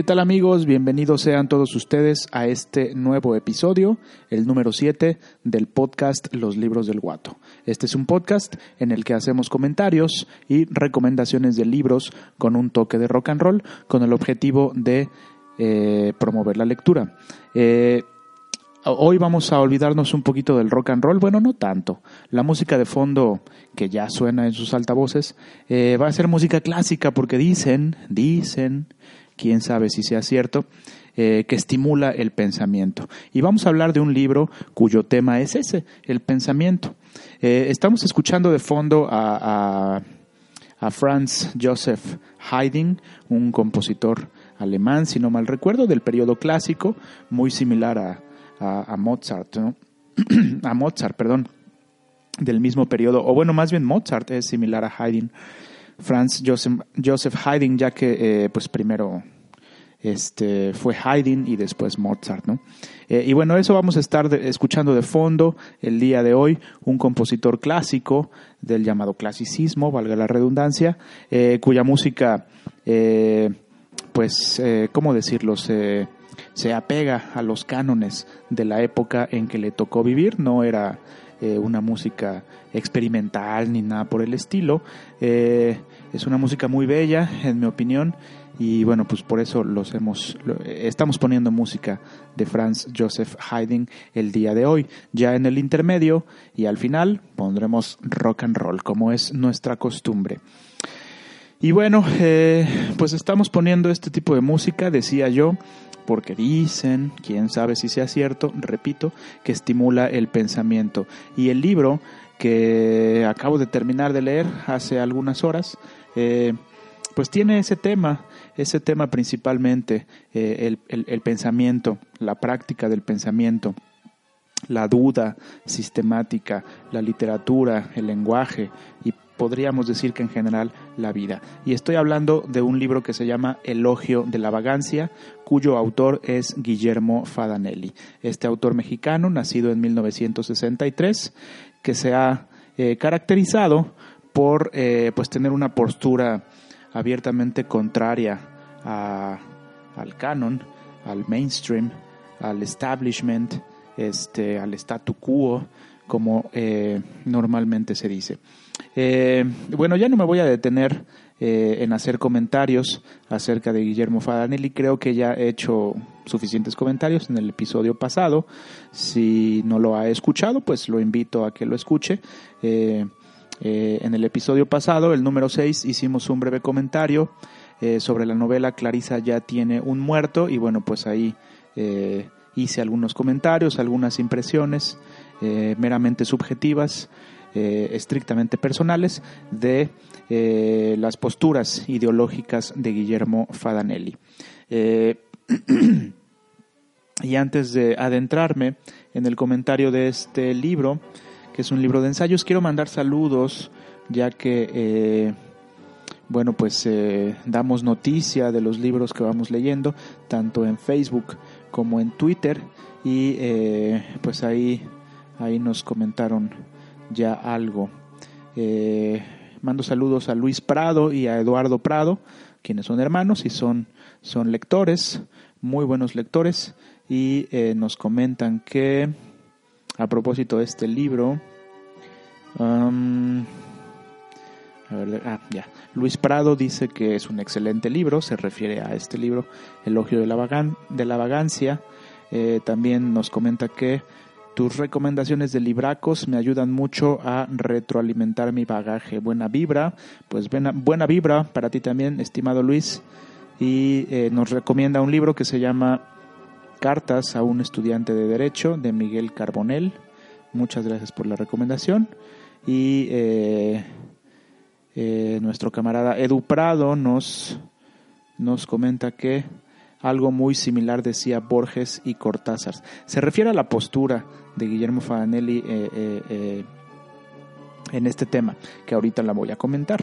¿Qué tal amigos? Bienvenidos sean todos ustedes a este nuevo episodio, el número 7 del podcast Los Libros del Guato. Este es un podcast en el que hacemos comentarios y recomendaciones de libros con un toque de rock and roll con el objetivo de eh, promover la lectura. Eh, Hoy vamos a olvidarnos un poquito del rock and roll, bueno, no tanto. La música de fondo que ya suena en sus altavoces eh, va a ser música clásica porque dicen, dicen, quién sabe si sea cierto, eh, que estimula el pensamiento. Y vamos a hablar de un libro cuyo tema es ese, el pensamiento. Eh, estamos escuchando de fondo a, a, a Franz Joseph Haydn, un compositor alemán, si no mal recuerdo, del periodo clásico, muy similar a a, Mozart, ¿no? a Mozart, perdón, del mismo periodo, o bueno, más bien Mozart es similar a Haydn, Franz Joseph, Haydn, ya que eh, pues primero este, fue Haydn y después Mozart, ¿no? Eh, y bueno, eso vamos a estar escuchando de fondo el día de hoy, un compositor clásico del llamado clasicismo, valga la redundancia, eh, cuya música, pues, ¿cómo decirlo? Se, se apega a los cánones de la época en que le tocó vivir, no era una música experimental ni nada por el estilo, es una música muy bella, en mi opinión, y bueno, pues por eso los hemos, estamos poniendo música de Franz Joseph Haydn el día de hoy. Ya en el intermedio y al final pondremos rock and roll, como es nuestra costumbre. Y bueno, eh, pues estamos poniendo este tipo de música, decía yo, porque dicen, quién sabe si sea cierto, repito, que estimula el pensamiento. Y el libro que acabo de terminar de leer hace algunas horas, eh, pues tiene ese tema, ese tema principalmente, eh, el, el pensamiento, la práctica del pensamiento la duda sistemática, la literatura, el lenguaje y podríamos decir que en general la vida. Y estoy hablando de un libro que se llama Elogio de la Vagancia, cuyo autor es Guillermo Fadanelli. Este autor mexicano, nacido en 1963, que se ha eh, caracterizado por eh, pues tener una postura abiertamente contraria al canon, al mainstream, al establishment, este, al statu quo, como eh, normalmente se dice. Eh, bueno, ya no me voy a detener en hacer comentarios acerca de Guillermo Fadanelli. Creo que ya he hecho suficientes comentarios en el episodio pasado. Si no lo ha escuchado, pues lo invito a que lo escuche. Eh, en el episodio pasado, el número 6, hicimos un breve comentario sobre la novela Clarisa ya tiene un muerto y bueno, pues ahí hice algunos comentarios, algunas impresiones meramente subjetivas eh, estrictamente personales de eh, las posturas ideológicas de Guillermo Fadanelli. Eh, y antes de adentrarme en el comentario de este libro, es un libro de ensayos, quiero mandar saludos, ya que, bueno, pues damos noticia de los libros que vamos leyendo, tanto en Facebook como en Twitter, y pues ahí, ahí nos comentaron ya algo. Eh, mando saludos a Luis Prado y a Eduardo Prado, quienes son hermanos y son, son lectores, muy buenos lectores, y eh, nos comentan que a propósito de este libro, ah. Luis Prado dice que es un excelente libro, se refiere a este libro, Elogio de la, de la Vagancia. Eh, también nos comenta que tus recomendaciones de libracos me ayudan mucho a retroalimentar mi bagaje. Buena vibra, pues buena, buena vibra para ti también, estimado Luis. Y eh, nos recomienda un libro que se llama Cartas a un estudiante de Derecho de Miguel Carbonell. Muchas gracias por la recomendación. Y eh, eh, nuestro camarada Edu Prado nos, nos comenta que algo muy similar decía Borges y Cortázar. Se refiere a la postura de Guillermo Fadanelli eh, eh, eh, en este tema, que ahorita la voy a comentar.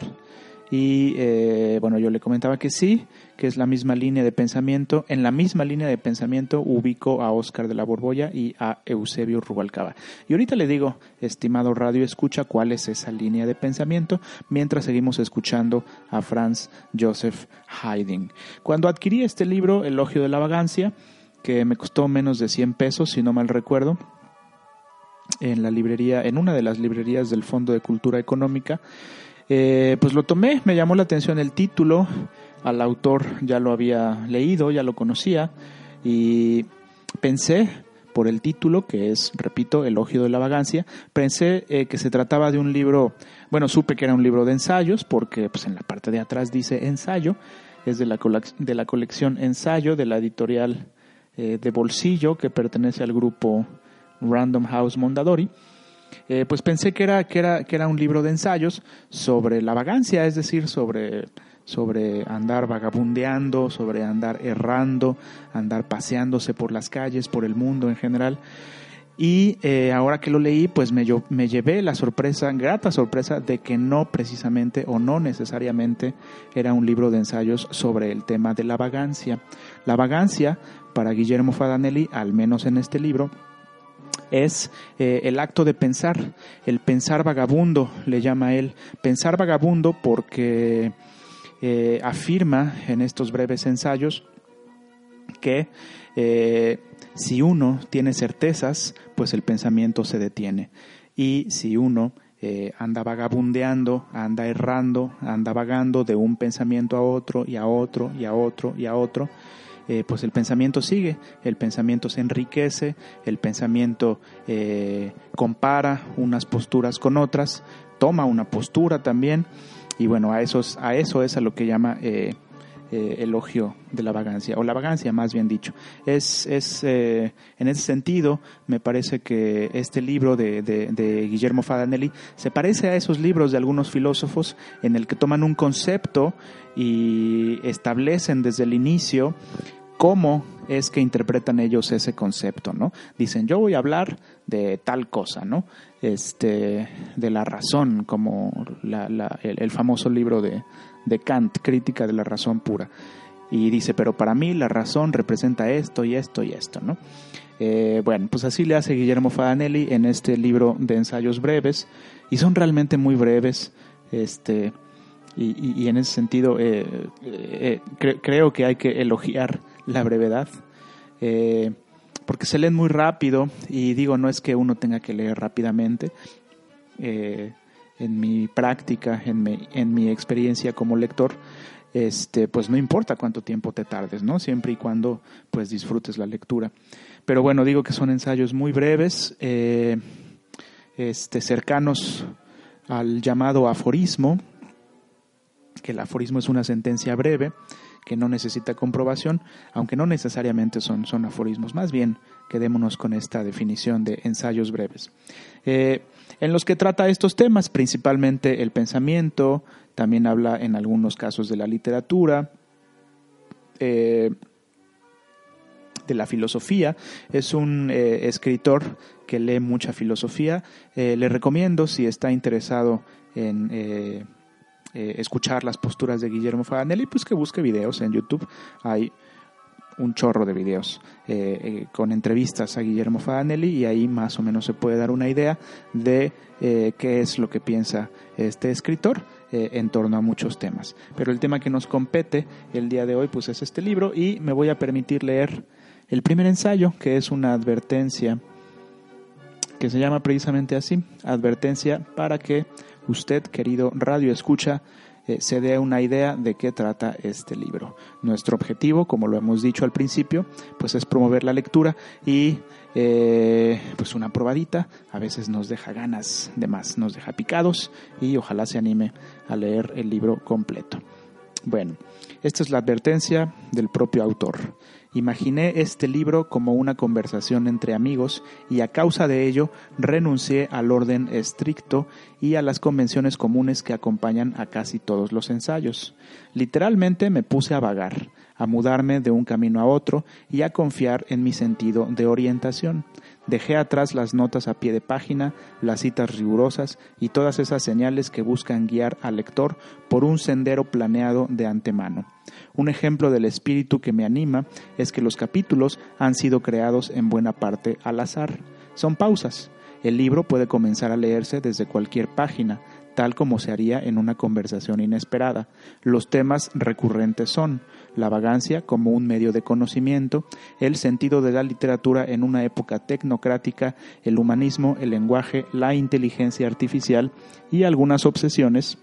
Y eh, bueno, yo le comentaba que sí, que es la misma línea de pensamiento. En la misma línea de pensamiento ubico a Oscar de la Borbolla y a Eusebio Rubalcaba. Y ahorita le digo, estimado radio, escucha cuál es esa línea de pensamiento mientras seguimos escuchando a Franz Joseph Haydn. Cuando adquirí este libro, Elogio de la Vagancia, que me costó menos de 100 pesos, si no mal recuerdo, en la librería, en una de las librerías del Fondo de Cultura Económica, eh, pues lo tomé, me llamó la atención el título, al autor ya lo había leído, ya lo conocía y pensé por el título, que es, repito, Elogio de la Vagancia, pensé eh, que se trataba de un libro, bueno, supe que era un libro de ensayos, porque pues, en la parte de atrás dice ensayo, es de la, de la colección Ensayo de la editorial eh, de Bolsillo, que pertenece al grupo Random House Mondadori. Eh, pues pensé que era, que, era, que era un libro de ensayos sobre la vagancia, es decir, sobre sobre andar vagabundeando, sobre andar errando, andar paseándose por las calles, por el mundo en general. Y eh, ahora que lo leí, pues me, yo, me llevé la sorpresa, grata sorpresa, de que no precisamente o no necesariamente era un libro de ensayos sobre el tema de la vagancia. La vagancia, para Guillermo Fadanelli, al menos en este libro, es eh, el acto de pensar, el pensar vagabundo, le llama él. Pensar vagabundo porque eh, afirma en estos breves ensayos que eh, si uno tiene certezas, pues el pensamiento se detiene. Y si uno anda vagabundeando, anda errando, anda vagando de un pensamiento a otro y a otro y a otro y a otro, pues el pensamiento sigue, el pensamiento se enriquece, el pensamiento compara unas posturas con otras, toma una postura también y bueno, a eso, a eso es a lo que llama eh, eh, elogio de la vagancia, o la vagancia más bien dicho. Es, es eh, en ese sentido, me parece que este libro de, de, Guillermo Fadanelli se parece a esos libros de algunos filósofos en el que toman un concepto y establecen desde el inicio cómo es que interpretan ellos ese concepto, ¿no? Dicen, yo voy a hablar de tal cosa, ¿no? Este, de la razón, como el, famoso libro de, Kant, Crítica de la Razón Pura. Y dice, pero para mí la razón representa esto y esto y esto, ¿no? Eh, bueno, pues así le hace Guillermo Fadanelli en este libro de ensayos breves, y son realmente muy breves, este, y, en ese sentido eh, eh, creo que hay que elogiar la brevedad, eh, porque se leen muy rápido y digo, no es que uno tenga que leer rápidamente. Eh, en mi práctica, en mi, en mi experiencia como lector, este, pues no importa cuánto tiempo te tardes, ¿no? Siempre y cuando pues disfrutes la lectura. Pero bueno, digo que son ensayos muy breves, eh, este, cercanos al llamado aforismo, que el aforismo es una sentencia breve, que no necesita comprobación, aunque no necesariamente son, son aforismos. Más bien, quedémonos con esta definición de ensayos breves. Eh, en los que trata estos temas, principalmente el pensamiento, también habla en algunos casos de la literatura, eh, de la filosofía. Es un eh, escritor que lee mucha filosofía. le recomiendo, si está interesado en eh, escuchar las posturas de Guillermo Faganelli, pues que busque videos en YouTube. Hay un chorro de videos eh, eh, con entrevistas a Guillermo Faganelli y ahí más o menos se puede dar una idea de qué es lo que piensa este escritor en torno a muchos temas. Pero el tema que nos compete el día de hoy pues es este libro y me voy a permitir leer el primer ensayo que es una advertencia que se llama precisamente así, advertencia para que usted, querido radio escucha, eh, se dé una idea de qué trata este libro. Nuestro objetivo, como lo hemos dicho al principio, pues es promover la lectura y eh, pues una probadita a veces nos deja ganas de más, nos deja picados y ojalá se anime a leer el libro completo. Bueno, esta es la advertencia del propio autor. Imaginé este libro como una conversación entre amigos y a causa de ello renuncié al orden estricto y a las convenciones comunes que acompañan a casi todos los ensayos. Literalmente me puse a vagar, a mudarme de un camino a otro y a confiar en mi sentido de orientación. Dejé atrás las notas a pie de página, las citas rigurosas y todas esas señales que buscan guiar al lector por un sendero planeado de antemano. Un ejemplo del espíritu que me anima es que los capítulos han sido creados en buena parte al azar. Son pausas. El libro puede comenzar a leerse desde cualquier página, tal como se haría en una conversación inesperada. Los temas recurrentes son la vagancia como un medio de conocimiento, el sentido de la literatura en una época tecnocrática, el humanismo, el lenguaje, la inteligencia artificial y algunas obsesiones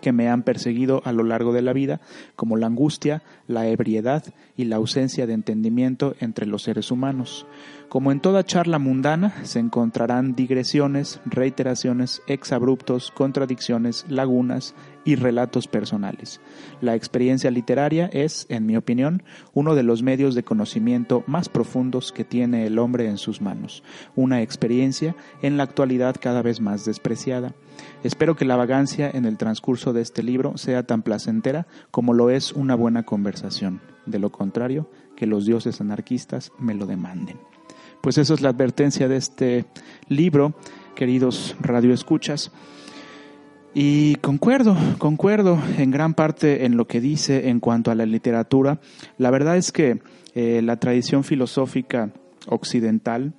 que me han perseguido a lo largo de la vida, como la angustia, la ebriedad y la ausencia de entendimiento entre los seres humanos. Como en toda charla mundana, se encontrarán digresiones, reiteraciones, exabruptos, contradicciones, lagunas y relatos personales. La experiencia literaria es, en mi opinión, uno de los medios de conocimiento más profundos que tiene el hombre en sus manos, una experiencia en la actualidad cada vez más despreciada. Espero que la vagancia en el transcurso de este libro sea tan placentera como lo es una buena conversación. De lo contrario, que los dioses anarquistas me lo demanden. Pues eso es la advertencia de este libro, queridos radioescuchas. Y concuerdo, concuerdo en gran parte en lo que dice en cuanto a la literatura. La verdad es que eh, la tradición filosófica occidental,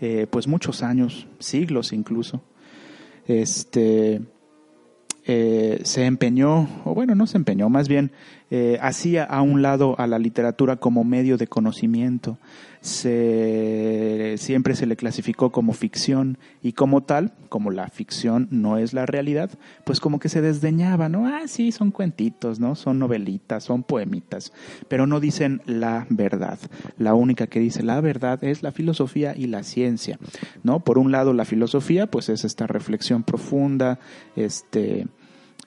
eh, pues muchos años, siglos incluso, este, eh, se empeñó, o bueno, no se empeñó, más bien eh, hacía a un lado a la literatura como medio de conocimiento, se, siempre se le clasificó como ficción y como tal, como la ficción no es la realidad, pues como que se desdeñaba, ¿no? Ah, sí, son cuentitos, ¿no? Son novelitas, son poemitas, pero no dicen la verdad. La única que dice la verdad es la filosofía y la ciencia, ¿no? Por un lado, la filosofía, pues es esta reflexión profunda, este,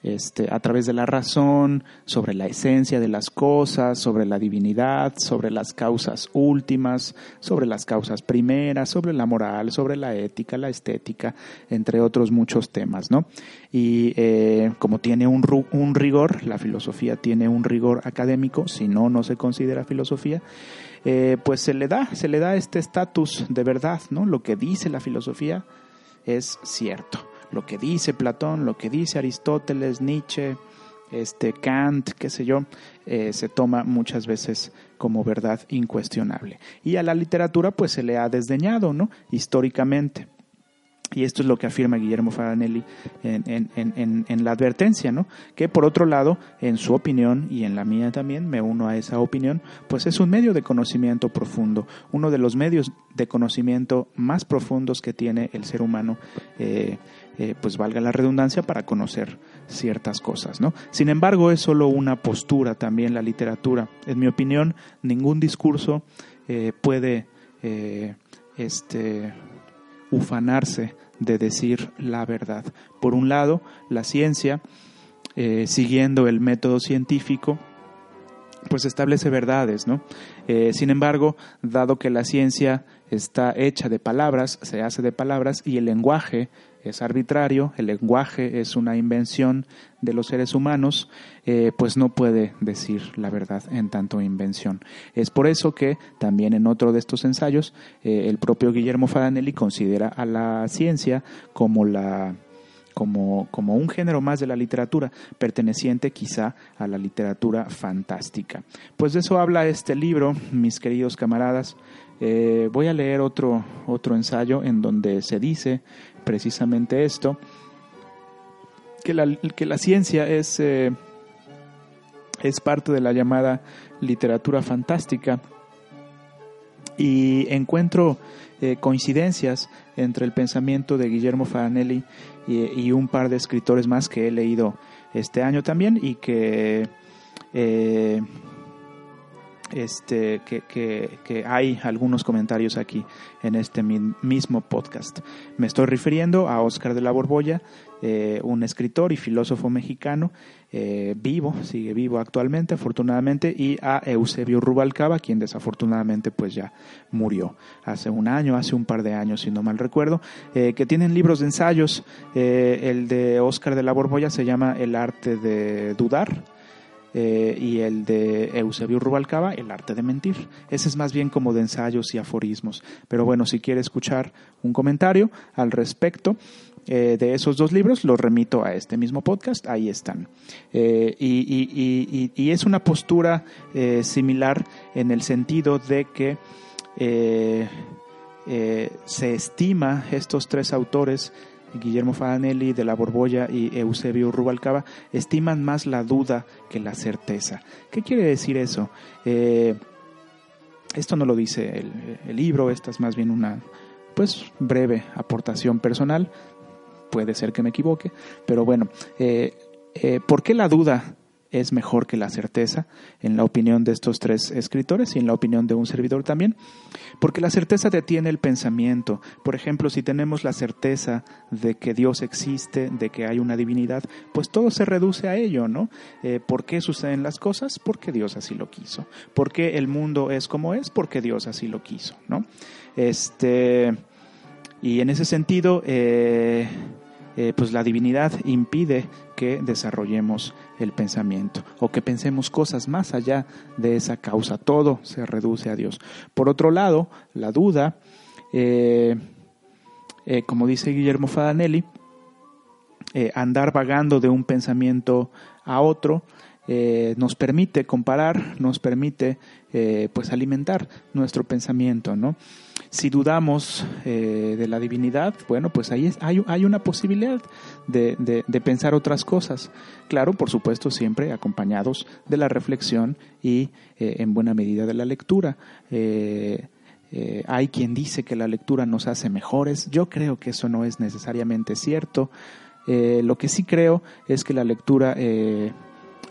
este, a través de la razón, sobre la esencia de las cosas, sobre la divinidad, sobre las causas últimas, sobre las causas primeras, sobre la moral, sobre la ética, la estética, entre otros muchos temas, ¿no? Y eh, como tiene un, un rigor, la filosofía tiene un rigor académico, si no, no se considera filosofía, eh, pues se le da, se le da este estatus de verdad, ¿no? Lo que dice la filosofía es cierto lo que dice Platón, lo que dice Aristóteles, Nietzsche, este Kant, qué sé yo, eh, se toma muchas veces como verdad incuestionable. Y a la literatura pues se le ha desdeñado, ¿no? Históricamente. Y esto es lo que afirma Guillermo Faranelli en, la advertencia, ¿no? Que por otro lado, en su opinión y en la mía también, me uno a esa opinión, pues es un medio de conocimiento profundo, uno de los medios de conocimiento más profundos que tiene el ser humano, eh, eh, pues valga la redundancia, para conocer ciertas cosas, ¿no? Sin embargo, es solo una postura también la literatura. En mi opinión, ningún discurso eh, puede este ufanarse de decir la verdad. Por un lado, la ciencia, eh, siguiendo el método científico, pues establece verdades, ¿no? Eh, sin embargo, dado que la ciencia está hecha de palabras, se hace de palabras y el lenguaje es arbitrario, el lenguaje es una invención de los seres humanos, eh, pues no puede decir la verdad en tanto invención. Es por eso que también en otro de estos ensayos eh, el propio Guillermo Fadanelli considera a la ciencia como la como, como, un género más de la literatura, perteneciente quizá a la literatura fantástica. Pues de eso habla este libro, mis queridos camaradas. Eh, voy a leer otro, otro ensayo en donde se dice precisamente esto, que la, que la ciencia es, eh, es parte de la llamada literatura fantástica. Y encuentro eh, coincidencias entre el pensamiento de Guillermo Faranelli y, un par de escritores más que he leído este año también y que este, que, hay algunos comentarios aquí en este mismo podcast. Me estoy refiriendo a Oscar de la Borbolla, eh, un escritor y filósofo mexicano eh, vivo, sigue vivo actualmente, afortunadamente, y a Eusebio Rubalcaba, quien desafortunadamente pues ya murió hace un año, hace un par de años, si no mal recuerdo, eh, que tienen libros de ensayos. el de Oscar de la Borbolla se llama El arte de dudar eh, y el de Eusebio Rubalcaba, El arte de mentir. Ese es más bien como de ensayos y aforismos. Pero bueno, si quiere escuchar un comentario al respecto, eh, de esos dos libros, los remito a este mismo podcast, ahí están. Eh, y, es una postura similar en el sentido de que se estima estos tres autores Guillermo Fadanelli de la Borbolla y Eusebio Rubalcaba estiman más la duda que la certeza. ¿Qué quiere decir eso? Eh, esto no lo dice el, libro, esta es más bien una pues breve aportación personal. Puede ser que me equivoque, pero bueno, eh, eh, ¿por qué la duda es mejor que la certeza, en la opinión de estos tres escritores y en la opinión de un servidor también, porque la certeza detiene el pensamiento. Por ejemplo, si tenemos la certeza de que Dios existe, de que hay una divinidad, pues todo se reduce a ello, ¿no? Eh, ¿Por qué suceden las cosas? Porque Dios así lo quiso. ¿Por qué el mundo es como es? Porque Dios así lo quiso, ¿no? Este, y en ese sentido, eh, eh, pues la divinidad impide que desarrollemos el pensamiento o que pensemos cosas más allá de esa causa. Todo se reduce a Dios. Por otro lado, la duda, eh, eh, como dice Guillermo Fadanelli, andar vagando de un pensamiento a otro, nos permite comparar, nos permite pues alimentar nuestro pensamiento, ¿no? Si dudamos eh, de la divinidad, bueno, pues ahí hay, hay, una posibilidad de, de, pensar otras cosas. Claro, por supuesto, siempre acompañados de la reflexión y eh, en buena medida de la lectura. Eh, hay quien dice que la lectura nos hace mejores. Yo creo que eso no es necesariamente cierto. lo que sí creo es que la lectura,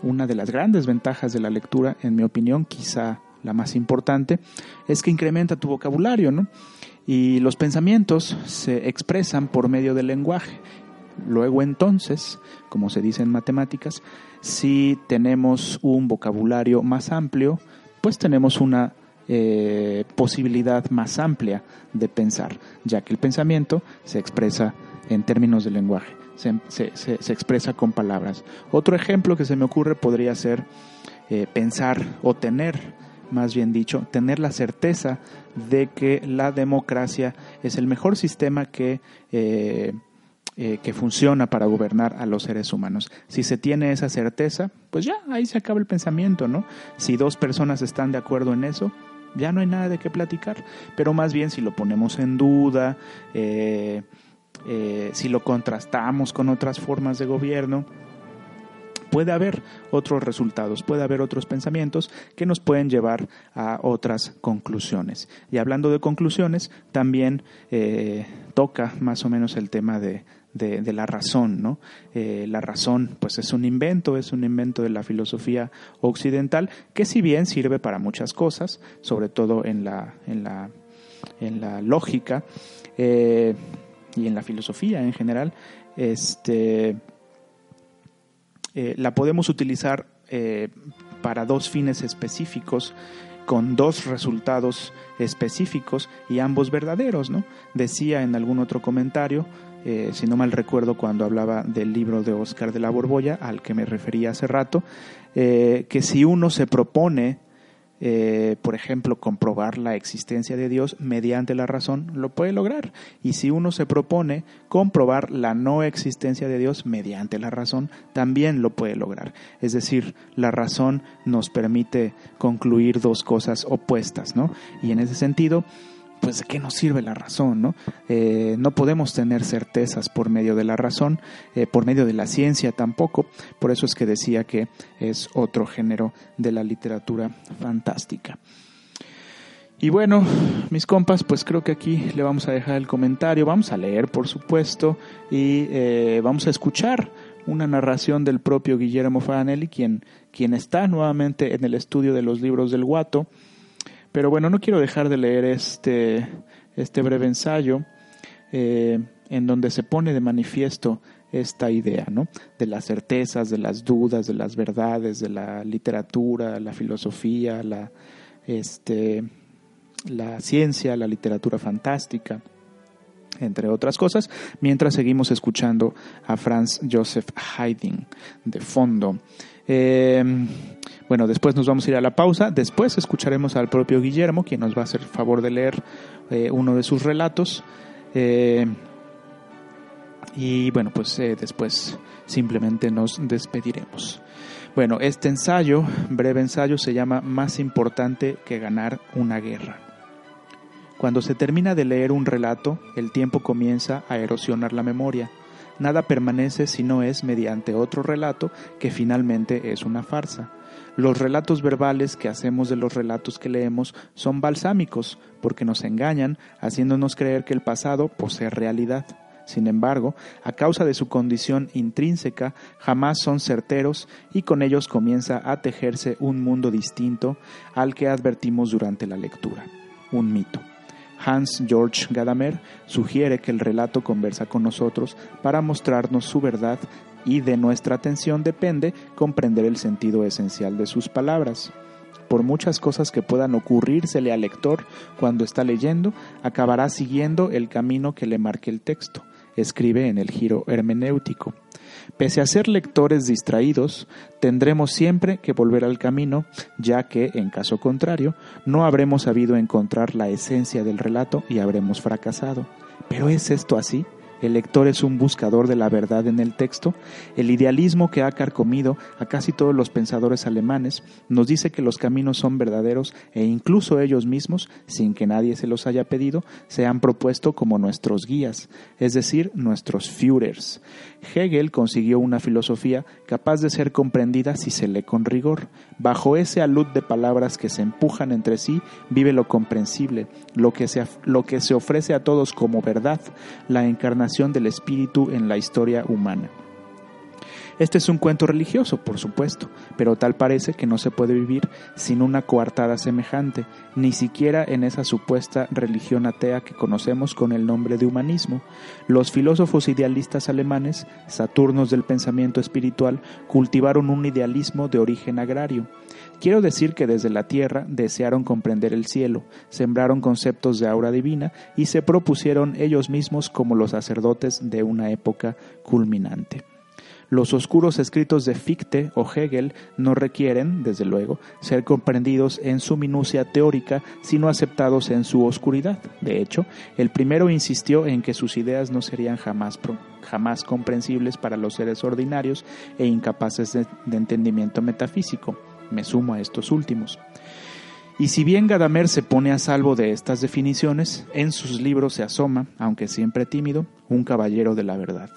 una de las grandes ventajas de la lectura, en mi opinión, quizá la más importante, es que incrementa tu vocabulario, ¿no? Y los pensamientos se expresan por medio del lenguaje. Luego entonces, como se dice en matemáticas, si tenemos un vocabulario más amplio, pues tenemos una eh, posibilidad más amplia de pensar, ya que el pensamiento se expresa en términos de lenguaje, se, expresa con palabras. Otro ejemplo que se me ocurre podría ser eh, pensar o tener más bien dicho, tener la certeza de que la democracia es el mejor sistema que, eh, eh, que funciona para gobernar a los seres humanos. Si se tiene esa certeza, pues ya, ahí se acaba el pensamiento, ¿no? Si dos personas están de acuerdo en eso, ya no hay nada de qué platicar, pero más bien si lo ponemos en duda, eh, si lo contrastamos con otras formas de gobierno, puede haber otros resultados, puede haber otros pensamientos que nos pueden llevar a otras conclusiones. Y hablando de conclusiones, también eh, toca más o menos el tema de, la razón, ¿no? Eh, la razón, pues es un invento, es un invento de la filosofía occidental que si bien sirve para muchas cosas, sobre todo en la, en la, en la lógica eh, y en la filosofía en general, este eh, la podemos utilizar eh, para dos fines específicos con dos resultados específicos y ambos verdaderos, ¿no? Decía en algún otro comentario, eh, si no mal recuerdo cuando hablaba del libro de Oscar de la Borbolla, al que me refería hace rato, que si uno se propone eh, por ejemplo, comprobar la existencia de Dios mediante la razón, lo puede lograr. Y si uno se propone comprobar la no existencia de Dios mediante la razón, también lo puede lograr. Es decir, la razón nos permite concluir dos cosas opuestas, ¿no? Y en ese sentido, pues de qué nos sirve la razón, ¿no? Eh, no podemos tener certezas por medio de la razón, eh, por medio de la ciencia tampoco, por eso es que decía que es otro género de la literatura fantástica. Y bueno, mis compas, pues creo que aquí le vamos a dejar el comentario, vamos a leer por supuesto y eh, vamos a escuchar una narración del propio Guillermo Fanelli, quien, quien está nuevamente en el estudio de los libros del Guato pero bueno, no quiero dejar de leer este, este breve ensayo eh, en donde se pone de manifiesto esta idea, ¿no? De las certezas, de las dudas, de las verdades, de la literatura, la filosofía, la, este, la ciencia, la literatura fantástica. entre otras cosas, mientras seguimos escuchando a Franz Joseph Haydn de fondo. Eh, bueno, después nos vamos a ir a la pausa, después escucharemos al propio Guillermo, quien nos va a hacer el favor de leer eh, uno de sus relatos. Eh, y bueno, pues después simplemente nos despediremos. Bueno, este ensayo, breve ensayo, se llama Más importante que ganar una guerra. Cuando se termina de leer un relato, el tiempo comienza a erosionar la memoria. Nada permanece si no es mediante otro relato que finalmente es una farsa. Los relatos verbales que hacemos de los relatos que leemos son balsámicos porque nos engañan haciéndonos creer que el pasado posee realidad. Sin embargo, a causa de su condición intrínseca, jamás son certeros y con ellos comienza a tejerse un mundo distinto al que advertimos durante la lectura, un mito. Hans Georg Gadamer sugiere que el relato conversa con nosotros para mostrarnos su verdad y de nuestra atención depende comprender el sentido esencial de sus palabras. Por muchas cosas que puedan ocurrírsele al lector cuando está leyendo, acabará siguiendo el camino que le marque el texto, escribe en el giro hermenéutico. Pese a ser lectores distraídos, tendremos siempre que volver al camino, ya que, en caso contrario, no habremos sabido encontrar la esencia del relato y habremos fracasado. ¿Pero es esto así? El lector es un buscador de la verdad en el texto. El idealismo que ha carcomido a casi todos los pensadores alemanes nos dice que los caminos son verdaderos e incluso ellos mismos, sin que nadie se los haya pedido, se han propuesto como nuestros guías, es decir, nuestros Führers. Hegel consiguió una filosofía capaz de ser comprendida si se lee con rigor. Bajo ese alud de palabras que se empujan entre sí, vive lo comprensible, lo que se, lo que se ofrece a todos como verdad, la del espíritu en la historia humana. Este es un cuento religioso, por supuesto, pero tal parece que no se puede vivir sin una coartada semejante, ni siquiera en esa supuesta religión atea que conocemos con el nombre de humanismo. Los filósofos idealistas alemanes, saturnos del pensamiento espiritual, cultivaron un idealismo de origen agrario. Quiero decir que desde la tierra desearon comprender el cielo, sembraron conceptos de aura divina y se propusieron ellos mismos como los sacerdotes de una época culminante. Los oscuros escritos de Fichte o Hegel no requieren, desde luego, ser comprendidos en su minucia teórica, sino aceptados en su oscuridad. De hecho, el primero insistió en que sus ideas no serían jamás, jamás comprensibles para los seres ordinarios e incapaces de, de entendimiento metafísico. Me sumo a estos últimos. Y si bien Gadamer se pone a salvo de estas definiciones, en sus libros se asoma, aunque siempre tímido, un caballero de la verdad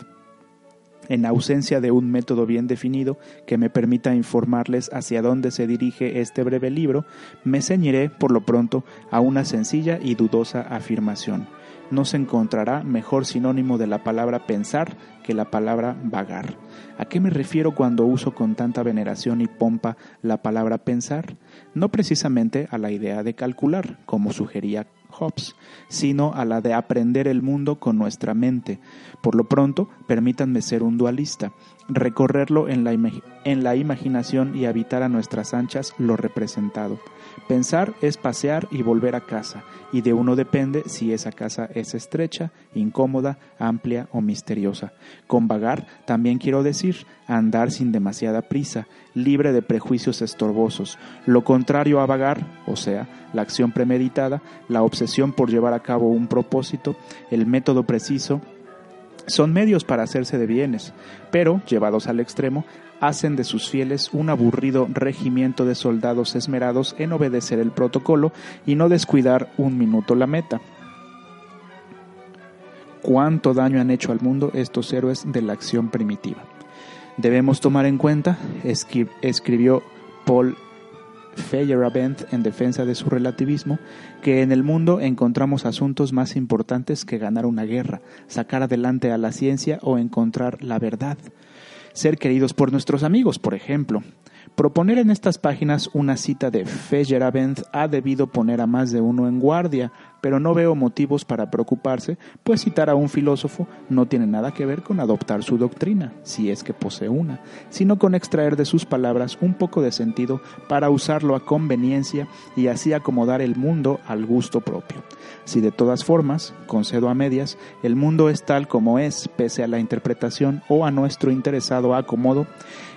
en ausencia de un método bien definido que me permita informarles hacia dónde se dirige este breve libro, me ceñiré por lo pronto a una sencilla y dudosa afirmación. No se encontrará mejor sinónimo de la palabra pensar que la palabra vagar. ¿A qué me refiero cuando uso con tanta veneración y pompa la palabra pensar? No precisamente a la idea de calcular, como sugería Hobbes, sino a la de aprender el mundo con nuestra mente. Por lo pronto, permítanme ser un dualista, recorrerlo en la, en la imaginación y habitar a nuestras anchas lo representado. Pensar es pasear y volver a casa, y de uno depende si esa casa es estrecha, incómoda, amplia o misteriosa. Con vagar también quiero decir andar sin demasiada prisa, libre de prejuicios estorbosos. Lo contrario a vagar, o sea, la acción premeditada, la obsesión por llevar a cabo un propósito, el método preciso, son medios para hacerse de bienes, pero, llevados al extremo, hacen de sus fieles un aburrido regimiento de soldados esmerados en obedecer el protocolo y no descuidar un minuto la meta. Cuánto daño han hecho al mundo estos héroes de la acción primitiva. Debemos tomar en cuenta, escribió Paul Feyerabend en defensa de su relativismo, que en el mundo encontramos asuntos más importantes que ganar una guerra, sacar adelante a la ciencia o encontrar la verdad. Ser queridos por nuestros amigos, por ejemplo. Proponer en estas páginas una cita de Feyerabend ha debido poner a más de uno en guardia, pero no veo motivos para preocuparse, pues citar a un filósofo no tiene nada que ver con adoptar su doctrina, si es que posee una, sino con extraer de sus palabras un poco de sentido para usarlo a conveniencia y así acomodar el mundo al gusto propio. Si de todas formas, concedo a medias, el mundo es tal como es, pese a la interpretación o a nuestro interesado acomodo,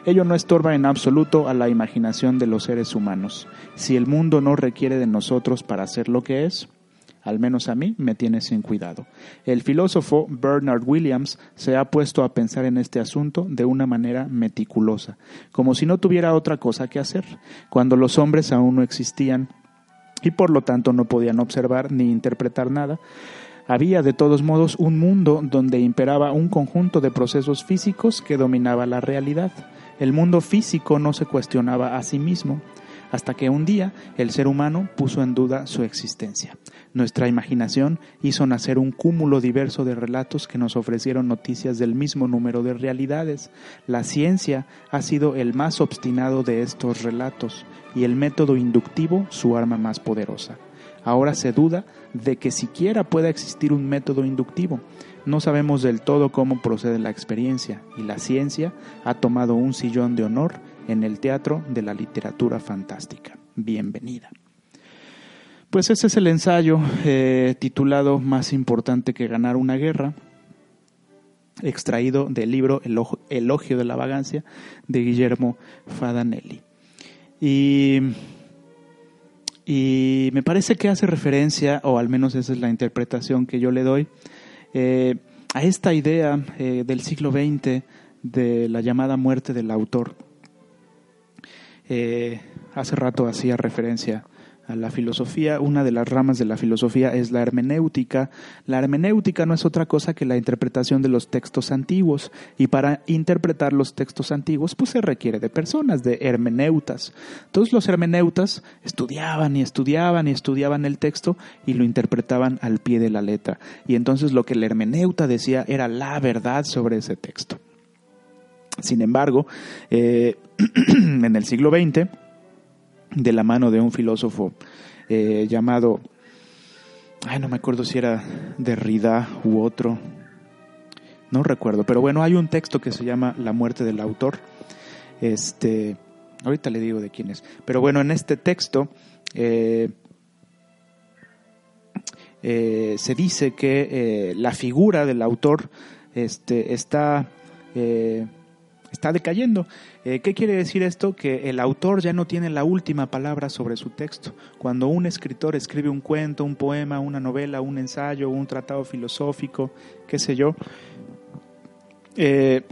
ello no estorba en absoluto a la imaginación de los seres humanos. Si el mundo no requiere de nosotros para ser lo que es, al menos a mí me tiene sin cuidado. El filósofo Bernard Williams se ha puesto a pensar en este asunto de una manera meticulosa, como si no tuviera otra cosa que hacer. Cuando los hombres aún no existían y por lo tanto no podían observar ni interpretar nada, había de todos modos un mundo donde imperaba un conjunto de procesos físicos que dominaba la realidad. El mundo físico no se cuestionaba a sí mismo, hasta que un día el ser humano puso en duda su existencia. Nuestra imaginación hizo nacer un cúmulo diverso de relatos que nos ofrecieron noticias del mismo número de realidades. La ciencia ha sido el más obstinado de estos relatos y el método inductivo su arma más poderosa. Ahora se duda de que siquiera pueda existir un método inductivo. No sabemos del todo cómo procede la experiencia y la ciencia ha tomado un sillón de honor en el teatro de la literatura fantástica. Bienvenida. Pues ese es el ensayo eh, titulado Más importante que ganar una guerra, extraído del libro Elogio de la Vagancia de Guillermo Fadanelli. Y, me parece que hace referencia, o al menos esa es la interpretación que yo le doy, eh, a esta idea eh, del siglo XX de la llamada muerte del autor. Eh, hace rato hacía referencia a la filosofía. Una de las ramas de la filosofía es la hermenéutica. La hermenéutica no es otra cosa que la interpretación de los textos antiguos. Y para interpretar los textos antiguos, pues se requiere de personas, de hermeneutas. Todos los hermeneutas estudiaban y estudiaban y estudiaban el texto y lo interpretaban al pie de la letra. Y entonces lo que el hermeneuta decía era la verdad sobre ese texto. Sin embargo, eh, en el siglo XX, de la mano de un filósofo eh, llamado, ay, no me acuerdo si era Derrida u otro, no recuerdo, pero bueno, hay un texto que se llama La muerte del autor. Este, ahorita le digo de quién es, pero bueno, en este texto eh, se dice que la figura del autor este, está está decayendo. Eh, ¿Qué quiere decir esto? Que el autor ya no tiene la última palabra sobre su texto. Cuando un escritor escribe un cuento, un poema, una novela, un ensayo, un tratado filosófico, qué sé yo, eh,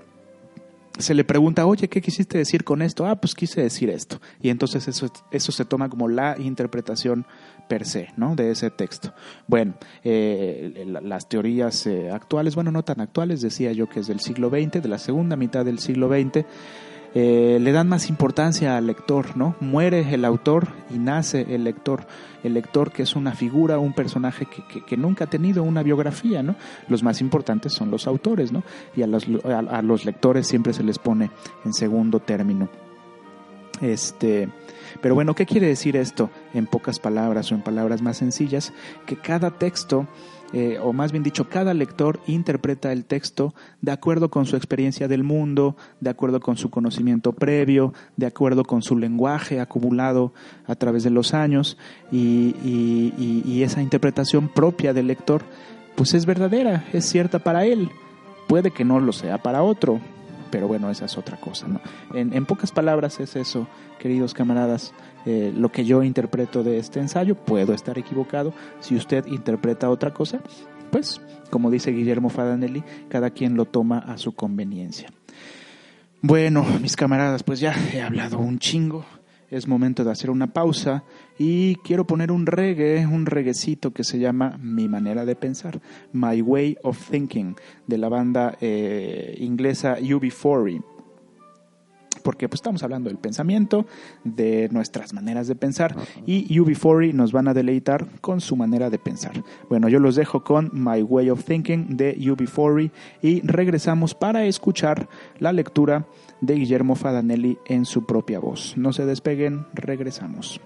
se le pregunta, oye, ¿qué quisiste decir con esto? Ah, pues quise decir esto. Y entonces eso, eso se toma como la interpretación per se, ¿no? De ese texto. Bueno, eh, las teorías eh, actuales, bueno, no tan actuales, decía yo que es del siglo XX, de la segunda mitad del siglo XX, eh, le dan más importancia al lector, ¿no? Muere el autor y nace el lector. El lector que es una figura, un personaje que, nunca ha tenido una biografía, ¿no? Los más importantes son los autores, ¿no? Y a los, a los lectores siempre se les pone en segundo término. Este, pero bueno, ¿qué quiere decir esto en pocas palabras o en palabras más sencillas? Que cada texto, eh, o más bien dicho, cada lector interpreta el texto de acuerdo con su experiencia del mundo, de acuerdo con su conocimiento previo, de acuerdo con su lenguaje acumulado a través de los años y, y esa interpretación propia del lector, pues es verdadera, es cierta para él. Puede que no lo sea para otro, pero bueno, esa es otra cosa. ¿no? En, pocas palabras es eso, queridos camaradas, eh, lo que yo interpreto de este ensayo, puedo estar equivocado, si usted interpreta otra cosa, pues como dice Guillermo Fadanelli, cada quien lo toma a su conveniencia. Bueno, mis camaradas, pues ya he hablado un chingo, es momento de hacer una pausa y quiero poner un reggae, un reguecito que se llama Mi manera de pensar, My Way of Thinking, de la banda eh, inglesa UB40 porque pues estamos hablando del pensamiento, de nuestras maneras de pensar y UB40 nos van a deleitar con su manera de pensar. Bueno, yo los dejo con My Way of Thinking de UB40 y regresamos para escuchar la lectura de Guillermo Fadanelli en su propia voz. No se despeguen, regresamos.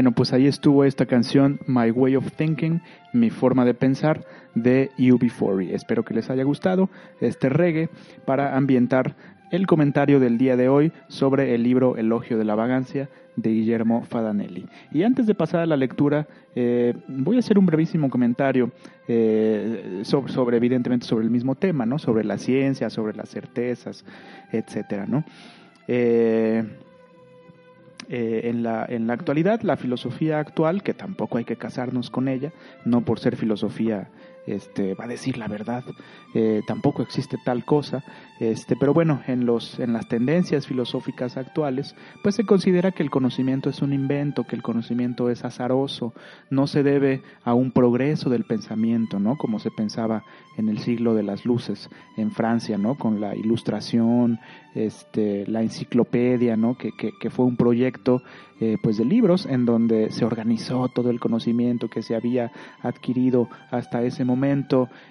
Bueno, pues ahí estuvo esta canción My Way of Thinking, mi forma de pensar de UB40. Espero que les haya gustado este reggae para ambientar el comentario del día de hoy sobre el libro Elogio de la Vagancia de Guillermo Fadanelli. Y antes de pasar a la lectura, eh, voy a hacer un brevísimo comentario eh, sobre, evidentemente, sobre el mismo tema, ¿no? Sobre la ciencia, sobre las certezas, etcétera, ¿no? Eh, eh, en, la, en la actualidad, la filosofía actual, que tampoco hay que casarnos con ella, no por ser filosofía este, va a decir la verdad, eh, tampoco existe tal cosa, este, pero bueno, en, los, en las tendencias filosóficas actuales, pues se considera que el conocimiento es un invento, que el conocimiento es azaroso, no se debe a un progreso del pensamiento, ¿no? Como se pensaba en el siglo de las luces en Francia, ¿no? Con la ilustración, este, la enciclopedia, ¿no? Que, que, que fue un proyecto eh, pues de libros en donde se organizó todo el conocimiento que se había adquirido hasta ese momento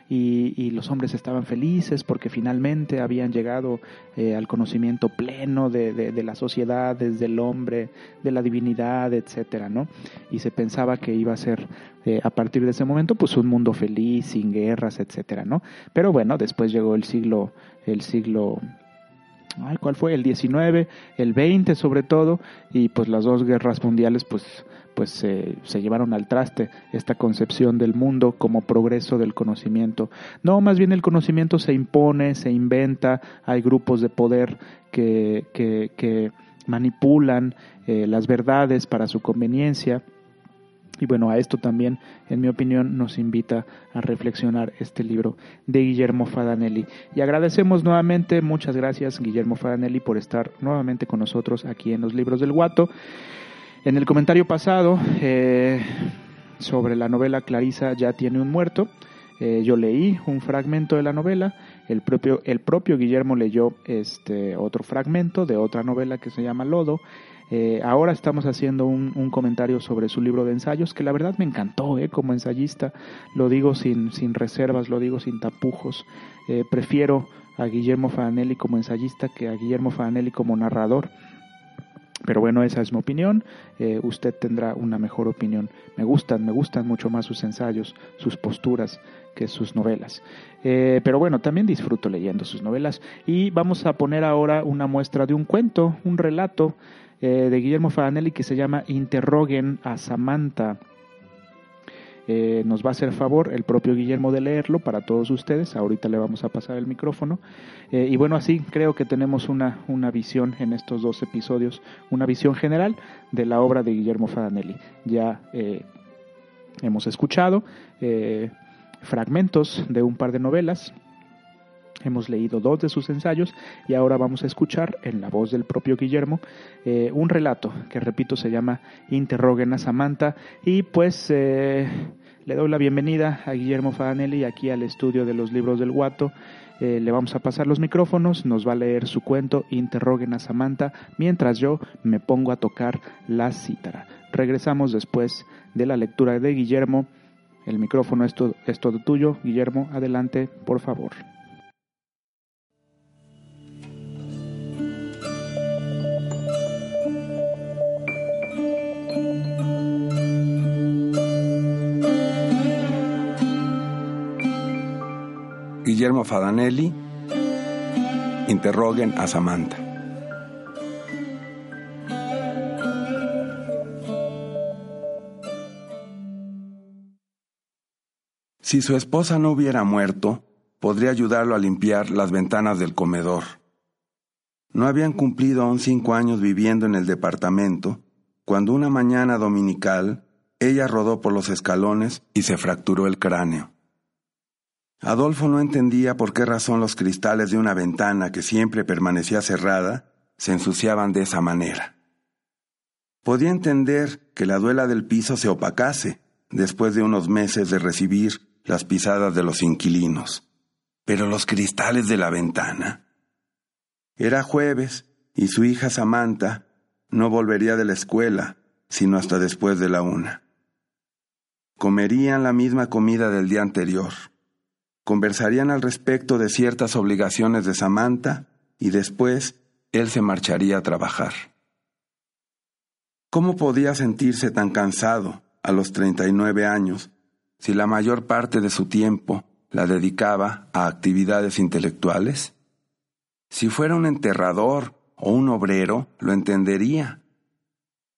y, los hombres estaban felices porque finalmente habían llegado eh, al conocimiento pleno de, de, la sociedad, desde el hombre, de la divinidad, etcétera, ¿no? Y se pensaba que iba a ser eh, a partir de ese momento pues un mundo feliz, sin guerras, etcétera, ¿no? Pero bueno, después llegó el siglo, el siglo ¿cuál fue? El 19, el 20 sobre todo, y pues las dos guerras mundiales pues, pues se llevaron al traste esta concepción del mundo como progreso del conocimiento. No, más bien el conocimiento se impone, se inventa, hay grupos de poder que, que, que manipulan eh, las verdades para su conveniencia. Y bueno, a esto también, en mi opinión, nos invita a reflexionar este libro de Guillermo Fadanelli. Y agradecemos nuevamente, muchas gracias Guillermo Fadanelli por estar nuevamente con nosotros aquí en los libros del Guato. En el comentario pasado eh, sobre la novela Clarisa ya tiene un muerto, eh, yo leí un fragmento de la novela, el propio, el propio Guillermo leyó este otro fragmento de otra novela que se llama Lodo. Eh, ahora estamos haciendo un, comentario sobre su libro de ensayos, que la verdad me encantó eh, como ensayista, lo digo sin, sin reservas, lo digo sin tapujos. prefiero a Guillermo Fadanelli como ensayista que a Guillermo Fadanelli como narrador. Pero bueno, esa es mi opinión. Eh, usted tendrá una mejor opinión. Me gustan, me gustan mucho más sus ensayos, sus posturas que sus novelas. Eh, pero bueno, también disfruto leyendo sus novelas. Y vamos a poner ahora una muestra de un cuento, un relato eh, de Guillermo Faganelli que se llama Interroguen a Samantha. Eh, nos va a hacer favor el propio Guillermo de leerlo para todos ustedes. Ahorita le vamos a pasar el micrófono. Eh, y bueno, así creo que tenemos una, una visión en estos dos episodios, una visión general de la obra de Guillermo Fadanelli. Ya eh, hemos escuchado fragmentos de un par de novelas. Hemos leído dos de sus ensayos y ahora vamos a escuchar en la voz del propio Guillermo un relato que repito se llama Interroguen a Samantha y pues le doy la bienvenida a Guillermo Fadanelli aquí al estudio de los libros del Guato. Eh, le vamos a pasar los micrófonos, nos va a leer su cuento Interroguen a Samantha, mientras yo me pongo a tocar la cítara. Regresamos después de la lectura de Guillermo. El micrófono es todo tuyo. Guillermo, adelante, por favor. Guillermo Fadanelli, interroguen a Samantha. Si su esposa no hubiera muerto, podría ayudarlo a limpiar las ventanas del comedor. No habían cumplido aún cinco años viviendo en el departamento, cuando una mañana dominical ella rodó por los escalones y se fracturó el cráneo. Adolfo no entendía por qué razón los cristales de una ventana que siempre permanecía cerrada se ensuciaban de esa manera. Podía entender que la duela del piso se opacase después de unos meses de recibir las pisadas de los inquilinos. Pero los cristales de la ventana. Era jueves y su hija Samantha no volvería de la escuela sino hasta después de la una. Comerían la misma comida del día anterior conversarían al respecto de ciertas obligaciones de Samantha y después él se marcharía a trabajar. ¿Cómo podía sentirse tan cansado a los 39 años si la mayor parte de su tiempo la dedicaba a actividades intelectuales? Si fuera un enterrador o un obrero, lo entendería.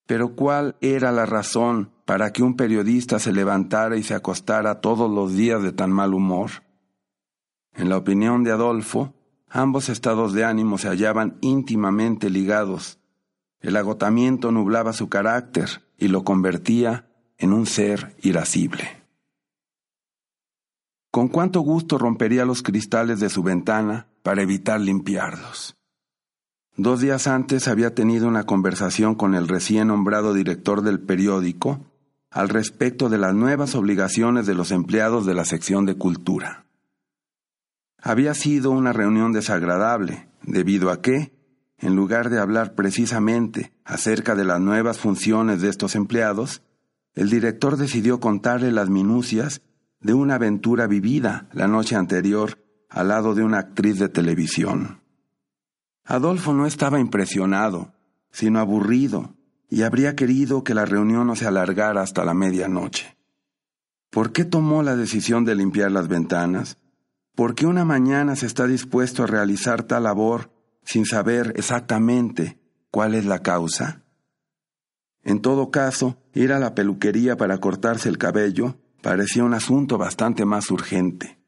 Pero ¿cuál era la razón para que un periodista se levantara y se acostara todos los días de tan mal humor? En la opinión de Adolfo, ambos estados de ánimo se hallaban íntimamente ligados. El agotamiento nublaba su carácter y lo convertía en un ser irascible. Con cuánto gusto rompería los cristales de su ventana para evitar limpiarlos. Dos días antes había tenido una conversación con el recién nombrado director del periódico al respecto de las nuevas obligaciones de los empleados de la sección de cultura. Había sido una reunión desagradable, debido a que, en lugar de hablar precisamente acerca de las nuevas funciones de estos empleados, el director decidió contarle las minucias de una aventura vivida la noche anterior al lado de una actriz de televisión. Adolfo no estaba impresionado, sino aburrido, y habría querido que la reunión no se alargara hasta la medianoche. ¿Por qué tomó la decisión de limpiar las ventanas? ¿Por qué una mañana se está dispuesto a realizar tal labor sin saber exactamente cuál es la causa? En todo caso, ir a la peluquería para cortarse el cabello parecía un asunto bastante más urgente.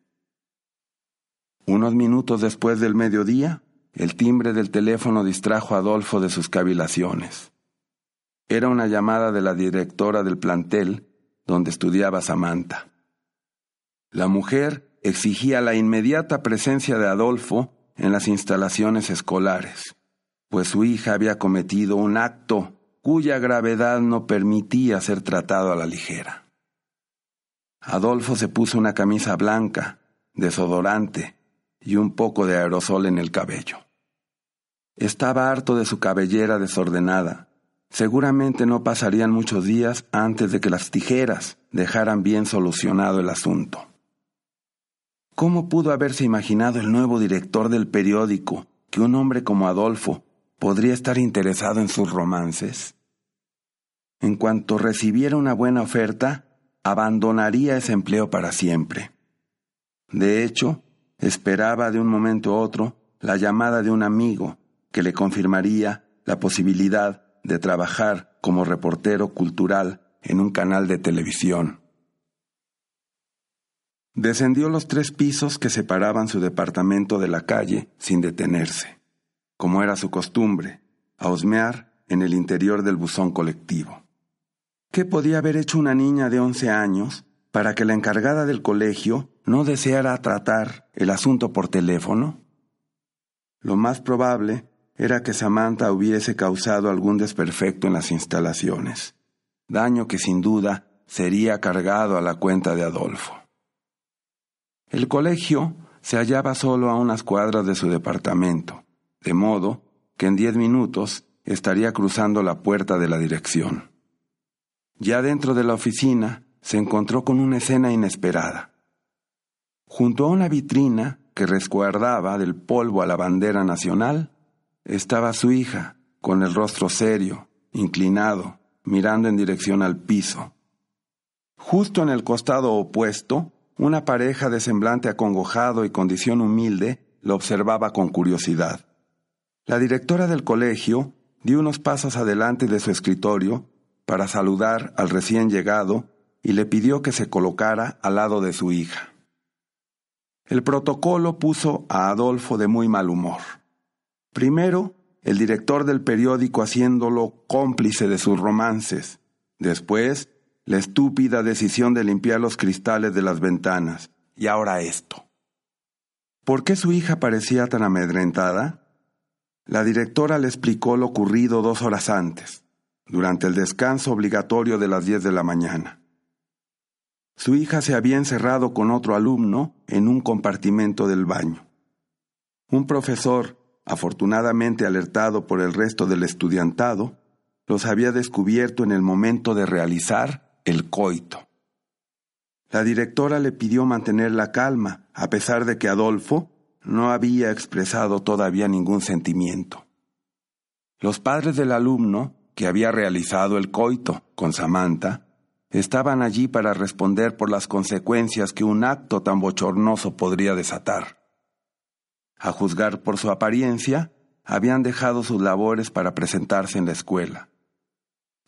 Unos minutos después del mediodía, el timbre del teléfono distrajo a Adolfo de sus cavilaciones. Era una llamada de la directora del plantel donde estudiaba Samantha. La mujer exigía la inmediata presencia de Adolfo en las instalaciones escolares, pues su hija había cometido un acto cuya gravedad no permitía ser tratado a la ligera. Adolfo se puso una camisa blanca, desodorante y un poco de aerosol en el cabello. Estaba harto de su cabellera desordenada. Seguramente no pasarían muchos días antes de que las tijeras dejaran bien solucionado el asunto. ¿Cómo pudo haberse imaginado el nuevo director del periódico que un hombre como Adolfo podría estar interesado en sus romances? En cuanto recibiera una buena oferta, abandonaría ese empleo para siempre. De hecho, esperaba de un momento a otro la llamada de un amigo que le confirmaría la posibilidad de trabajar como reportero cultural en un canal de televisión. Descendió los tres pisos que separaban su departamento de la calle sin detenerse, como era su costumbre, a husmear en el interior del buzón colectivo. ¿Qué podía haber hecho una niña de once años para que la encargada del colegio no deseara tratar el asunto por teléfono? Lo más probable era que Samantha hubiese causado algún desperfecto en las instalaciones, daño que sin duda sería cargado a la cuenta de Adolfo. El colegio se hallaba solo a unas cuadras de su departamento, de modo que en diez minutos estaría cruzando la puerta de la dirección. Ya dentro de la oficina, se encontró con una escena inesperada. Junto a una vitrina que resguardaba del polvo a la bandera nacional, estaba su hija, con el rostro serio, inclinado, mirando en dirección al piso. Justo en el costado opuesto, una pareja de semblante acongojado y condición humilde lo observaba con curiosidad. La directora del colegio dio unos pasos adelante de su escritorio para saludar al recién llegado y le pidió que se colocara al lado de su hija. El protocolo puso a Adolfo de muy mal humor. Primero, el director del periódico haciéndolo cómplice de sus romances. Después, la estúpida decisión de limpiar los cristales de las ventanas. Y ahora esto. ¿Por qué su hija parecía tan amedrentada? La directora le explicó lo ocurrido dos horas antes durante el descanso obligatorio de las diez de la mañana. Su hija se había encerrado con otro alumno en un compartimento del baño. Un profesor, afortunadamente alertado por el resto del estudiantado, los había descubierto en el momento de realizar el coito. La directora le pidió mantener la calma, a pesar de que Adolfo no había expresado todavía ningún sentimiento. Los padres del alumno que había realizado el coito con Samantha, estaban allí para responder por las consecuencias que un acto tan bochornoso podría desatar. A juzgar por su apariencia, habían dejado sus labores para presentarse en la escuela.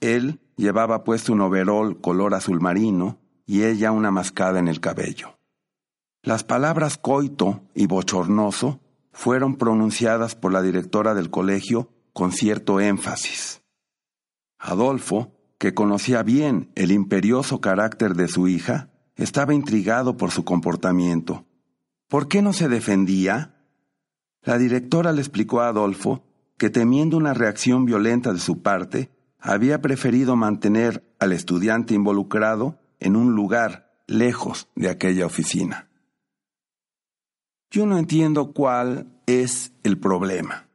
Él llevaba puesto un overol color azul marino y ella una mascada en el cabello. Las palabras coito y bochornoso fueron pronunciadas por la directora del colegio con cierto énfasis. Adolfo, que conocía bien el imperioso carácter de su hija, estaba intrigado por su comportamiento. ¿Por qué no se defendía? La directora le explicó a Adolfo que temiendo una reacción violenta de su parte, había preferido mantener al estudiante involucrado en un lugar lejos de aquella oficina. Yo no entiendo cuál es el problema,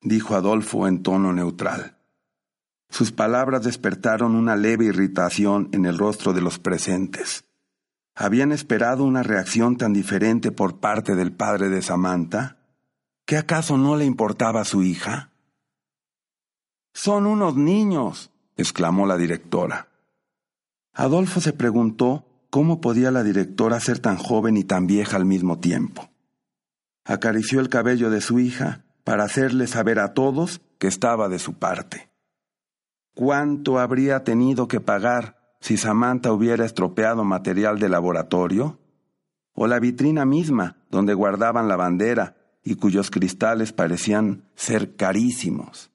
dijo Adolfo en tono neutral. Sus palabras despertaron una leve irritación en el rostro de los presentes. ¿Habían esperado una reacción tan diferente por parte del padre de Samantha? ¿Que acaso no le importaba a su hija? Son unos niños, exclamó la directora. Adolfo se preguntó cómo podía la directora ser tan joven y tan vieja al mismo tiempo. Acarició el cabello de su hija para hacerle saber a todos que estaba de su parte. ¿Cuánto habría tenido que pagar si Samantha hubiera estropeado material de laboratorio? ¿O la vitrina misma donde guardaban la bandera y cuyos cristales parecían ser carísimos.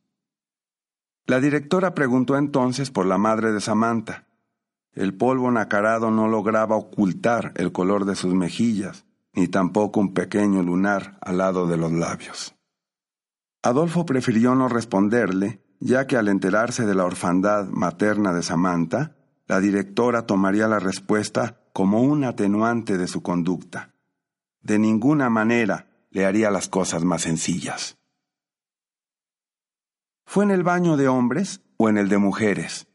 La directora preguntó entonces por la madre de Samantha. El polvo nacarado no lograba ocultar el color de sus mejillas, ni tampoco un pequeño lunar al lado de los labios. Adolfo prefirió no responderle, ya que al enterarse de la orfandad materna de Samantha, la directora tomaría la respuesta como un atenuante de su conducta. De ninguna manera le haría las cosas más sencillas. ¿Fue en el baño de hombres o en el de mujeres?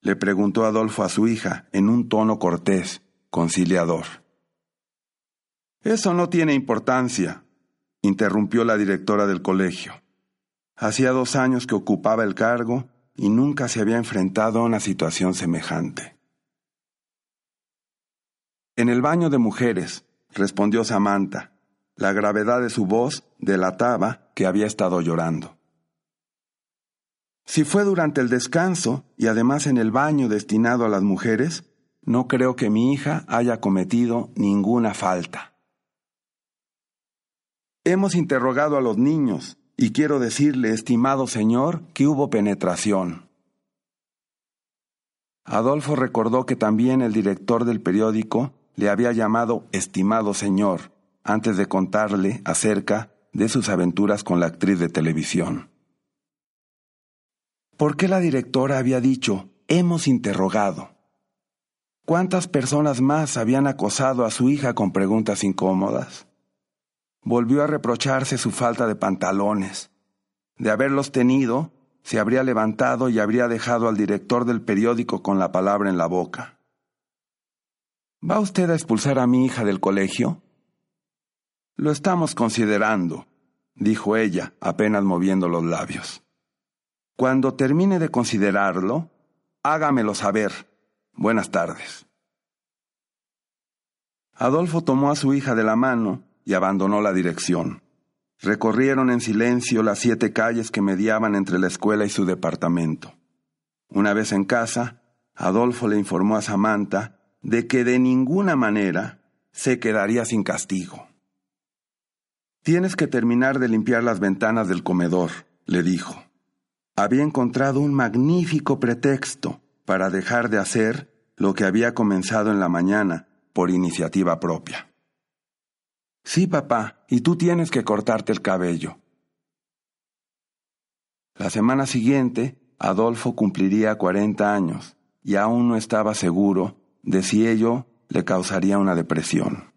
le preguntó Adolfo a su hija en un tono cortés, conciliador. Eso no tiene importancia, interrumpió la directora del colegio. Hacía dos años que ocupaba el cargo y nunca se había enfrentado a una situación semejante. En el baño de mujeres, respondió Samantha. La gravedad de su voz delataba que había estado llorando. Si fue durante el descanso y además en el baño destinado a las mujeres, no creo que mi hija haya cometido ninguna falta. Hemos interrogado a los niños y quiero decirle, estimado señor, que hubo penetración. Adolfo recordó que también el director del periódico le había llamado estimado señor antes de contarle acerca de sus aventuras con la actriz de televisión. ¿Por qué la directora había dicho hemos interrogado? ¿Cuántas personas más habían acosado a su hija con preguntas incómodas? Volvió a reprocharse su falta de pantalones. De haberlos tenido, se habría levantado y habría dejado al director del periódico con la palabra en la boca. ¿Va usted a expulsar a mi hija del colegio? Lo estamos considerando, dijo ella, apenas moviendo los labios. Cuando termine de considerarlo, hágamelo saber. Buenas tardes. Adolfo tomó a su hija de la mano y abandonó la dirección. Recorrieron en silencio las siete calles que mediaban entre la escuela y su departamento. Una vez en casa, Adolfo le informó a Samantha de que de ninguna manera se quedaría sin castigo. Tienes que terminar de limpiar las ventanas del comedor, le dijo. Había encontrado un magnífico pretexto para dejar de hacer lo que había comenzado en la mañana por iniciativa propia. Sí, papá, y tú tienes que cortarte el cabello. La semana siguiente, Adolfo cumpliría cuarenta años y aún no estaba seguro de si ello le causaría una depresión.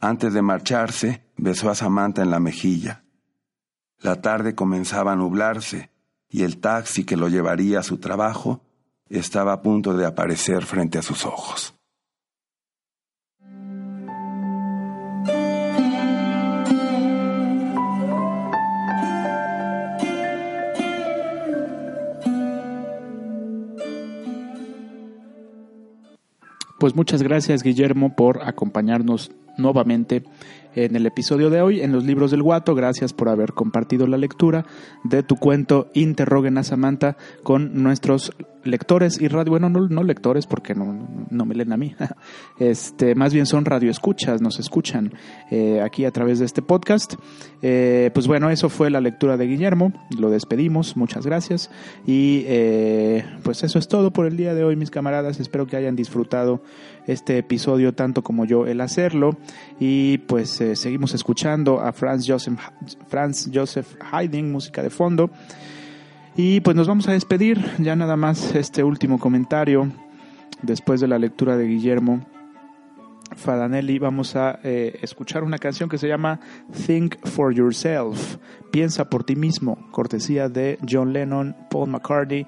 Antes de marcharse, besó a Samantha en la mejilla. La tarde comenzaba a nublarse y el taxi que lo llevaría a su trabajo estaba a punto de aparecer frente a sus ojos. Pues muchas gracias Guillermo por acompañarnos nuevamente en el episodio de hoy en los libros del Guato. Gracias por haber compartido la lectura de tu cuento Interroguen a Samantha con nuestros lectores y radio, bueno, no, lectores porque no, no, me leen a mí, este, más bien son radioescuchas, nos escuchan eh, aquí a través de este podcast. Eh, pues bueno, eso fue la lectura de Guillermo, lo despedimos, muchas gracias. Y eh, pues eso es todo por el día de hoy, mis camaradas, espero que hayan disfrutado este episodio tanto como yo el hacerlo. Y pues seguimos escuchando a Franz Joseph, Franz Joseph Haydn, música de fondo. Y pues nos vamos a despedir, ya nada más este último comentario, después de la lectura de Guillermo Fadanelli, vamos a eh, escuchar una canción que se llama Think for Yourself, Piensa por ti mismo, cortesía de John Lennon, Paul McCartney,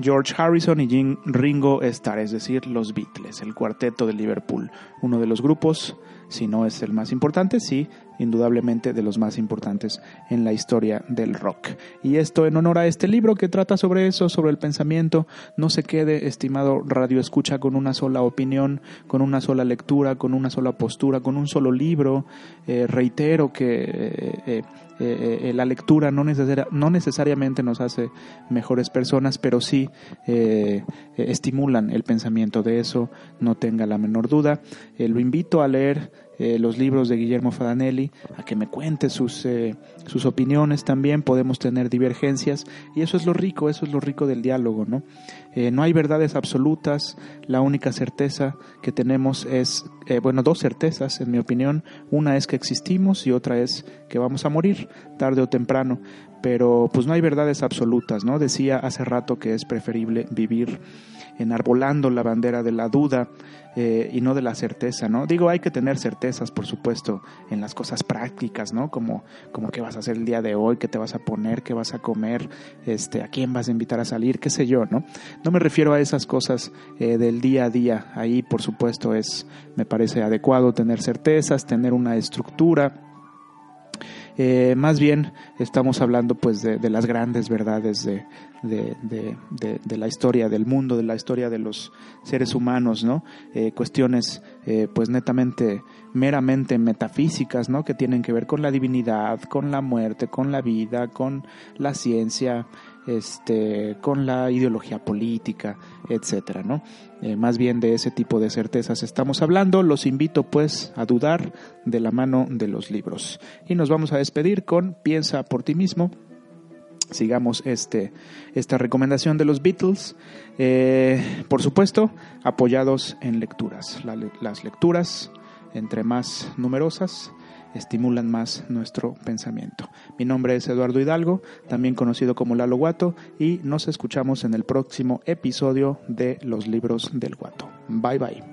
George Harrison y Jim Ringo Starr, es decir, los Beatles, el cuarteto de Liverpool, uno de los grupos si no es el más importante, sí, indudablemente de los más importantes en la historia del rock. Y esto en honor a este libro que trata sobre eso, sobre el pensamiento. No se quede, estimado radio escucha, con una sola opinión, con una sola lectura, con una sola postura, con un solo libro. Eh, reitero que eh, eh, la lectura no, no, necesariamente nos hace mejores personas, pero sí estimulan el pensamiento de eso, no tenga la menor duda. lo invito a leer eh, los libros de Guillermo Fadanelli, a que me cuente sus, eh, sus opiniones también, podemos tener divergencias. Y eso es lo rico, eso es lo rico del diálogo, ¿no? Eh, no hay verdades absolutas, la única certeza que tenemos es, bueno, dos certezas en mi opinión, una es que existimos y otra es que vamos a morir tarde o temprano, pero pues no hay verdades absolutas, ¿no? Decía hace rato que es preferible vivir enarbolando la bandera de la duda eh, y no de la certeza, ¿no? Digo, hay que tener certezas, por supuesto, en las cosas prácticas, ¿no? Como, como qué vas a hacer el día de hoy, qué te vas a poner, qué vas a comer, este, a quién vas a invitar a salir, qué sé yo, ¿no? No me refiero a esas cosas eh, del día a día. Ahí, por supuesto, es, me parece adecuado tener certezas, tener una estructura, eh, más bien estamos hablando pues de, las grandes verdades de, de, la historia del mundo, de la historia de los seres humanos, ¿no? Eh, cuestiones eh, pues netamente, meramente metafísicas, ¿no? Que tienen que ver con la divinidad, con la muerte, con la vida, con la ciencia, este, con la ideología política, etcétera, ¿no? Eh, más bien de ese tipo de certezas estamos hablando. Los invito pues a dudar de la mano de los libros. Y nos vamos a despedir con Piensa por ti mismo. Sigamos este, esta recomendación de los Beatles. Eh, por supuesto, apoyados en lecturas. las lecturas, entre más numerosas, estimulan más nuestro pensamiento. Mi nombre es Eduardo Hidalgo, también conocido como Lalo Guato, y nos escuchamos en el próximo episodio de Los Libros del Guato. Bye bye.